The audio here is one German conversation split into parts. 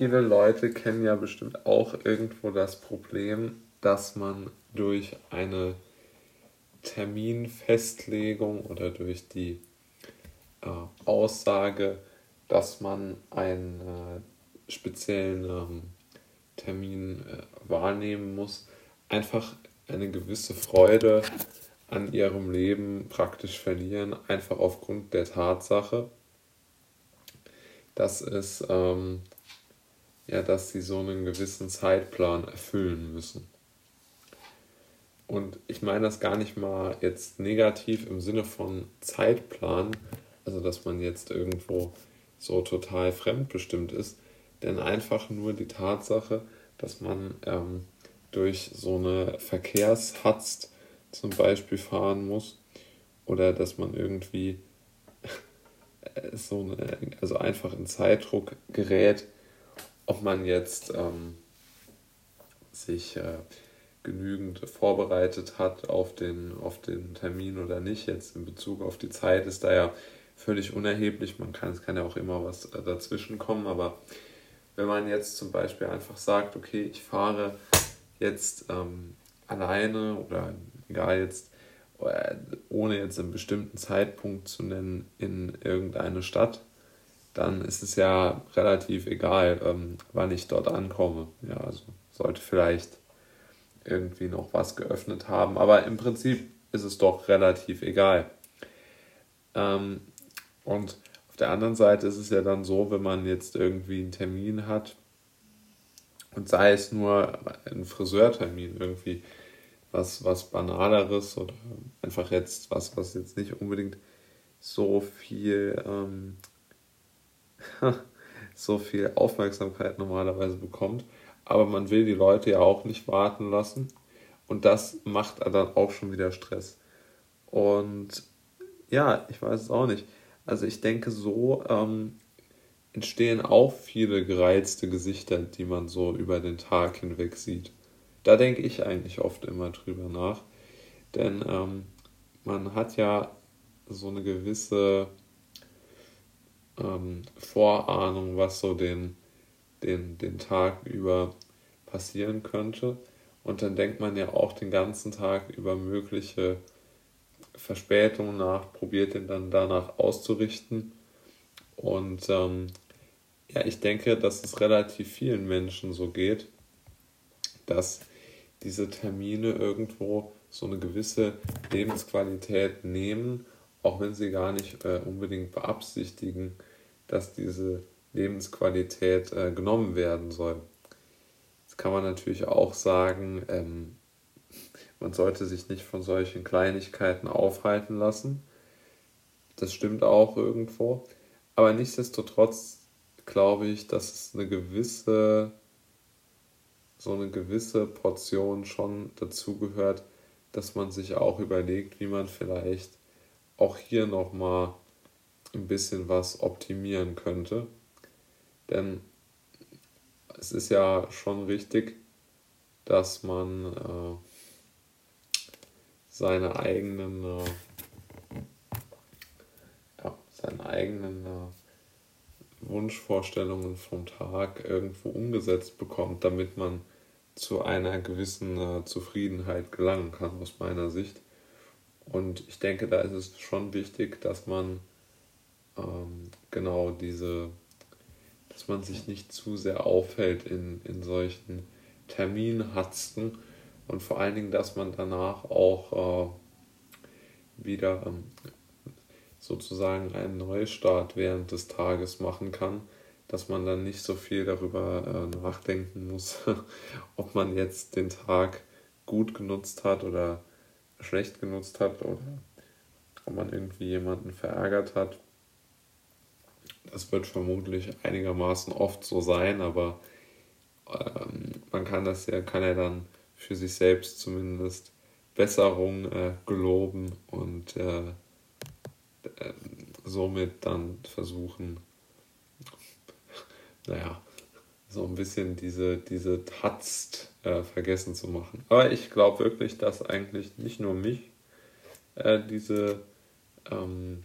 viele Leute kennen ja bestimmt auch irgendwo das Problem, dass man durch eine Terminfestlegung oder durch die äh, Aussage, dass man einen äh, speziellen ähm, Termin äh, wahrnehmen muss, einfach eine gewisse Freude an ihrem Leben praktisch verlieren, einfach aufgrund der Tatsache, dass es ähm, ja, dass sie so einen gewissen Zeitplan erfüllen müssen. Und ich meine das gar nicht mal jetzt negativ im Sinne von Zeitplan, also dass man jetzt irgendwo so total fremdbestimmt ist, denn einfach nur die Tatsache, dass man ähm, durch so eine Verkehrshatz zum Beispiel fahren muss oder dass man irgendwie so eine, also einfach in Zeitdruck gerät, ob man jetzt ähm, sich äh, genügend vorbereitet hat auf den, auf den Termin oder nicht, jetzt in Bezug auf die Zeit, ist da ja völlig unerheblich. Man kann, es kann ja auch immer was äh, dazwischen kommen, aber wenn man jetzt zum Beispiel einfach sagt, okay, ich fahre jetzt ähm, alleine oder egal jetzt, äh, ohne jetzt einen bestimmten Zeitpunkt zu nennen, in irgendeine Stadt, dann ist es ja relativ egal, ähm, wann ich dort ankomme. Ja, also sollte vielleicht irgendwie noch was geöffnet haben, aber im Prinzip ist es doch relativ egal. Ähm, und auf der anderen Seite ist es ja dann so, wenn man jetzt irgendwie einen Termin hat und sei es nur ein Friseurtermin, irgendwie was, was Banaleres oder einfach jetzt was, was jetzt nicht unbedingt so viel ähm, so viel Aufmerksamkeit normalerweise bekommt. Aber man will die Leute ja auch nicht warten lassen. Und das macht dann auch schon wieder Stress. Und ja, ich weiß es auch nicht. Also ich denke, so ähm, entstehen auch viele gereizte Gesichter, die man so über den Tag hinweg sieht. Da denke ich eigentlich oft immer drüber nach. Denn ähm, man hat ja so eine gewisse ähm, Vorahnung, was so den, den, den Tag über passieren könnte. Und dann denkt man ja auch den ganzen Tag über mögliche Verspätungen nach, probiert den dann danach auszurichten. Und ähm, ja, ich denke, dass es relativ vielen Menschen so geht, dass diese Termine irgendwo so eine gewisse Lebensqualität nehmen, auch wenn sie gar nicht äh, unbedingt beabsichtigen, dass diese Lebensqualität äh, genommen werden soll. Jetzt kann man natürlich auch sagen, ähm, man sollte sich nicht von solchen Kleinigkeiten aufhalten lassen. Das stimmt auch irgendwo. Aber nichtsdestotrotz glaube ich, dass es eine gewisse, so eine gewisse Portion schon dazu gehört, dass man sich auch überlegt, wie man vielleicht auch hier nochmal ein bisschen was optimieren könnte. Denn es ist ja schon richtig, dass man äh, seine eigenen, äh, ja, seine eigenen äh, Wunschvorstellungen vom Tag irgendwo umgesetzt bekommt, damit man zu einer gewissen äh, Zufriedenheit gelangen kann, aus meiner Sicht. Und ich denke, da ist es schon wichtig, dass man ähm, genau diese, dass man sich nicht zu sehr aufhält in, in solchen Terminhatzten und vor allen Dingen, dass man danach auch äh, wieder ähm, sozusagen einen Neustart während des Tages machen kann, dass man dann nicht so viel darüber äh, nachdenken muss, ob man jetzt den Tag gut genutzt hat oder schlecht genutzt hat oder ob man irgendwie jemanden verärgert hat. Das wird vermutlich einigermaßen oft so sein, aber ähm, man kann das ja, kann ja dann für sich selbst zumindest Besserung äh, geloben und äh, äh, somit dann versuchen, naja, so ein bisschen diese, diese Tatst äh, vergessen zu machen. Aber ich glaube wirklich, dass eigentlich nicht nur mich äh, diese ähm,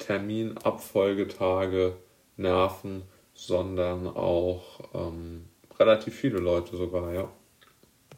Terminabfolgetage nerven, sondern auch ähm, relativ viele Leute sogar, ja.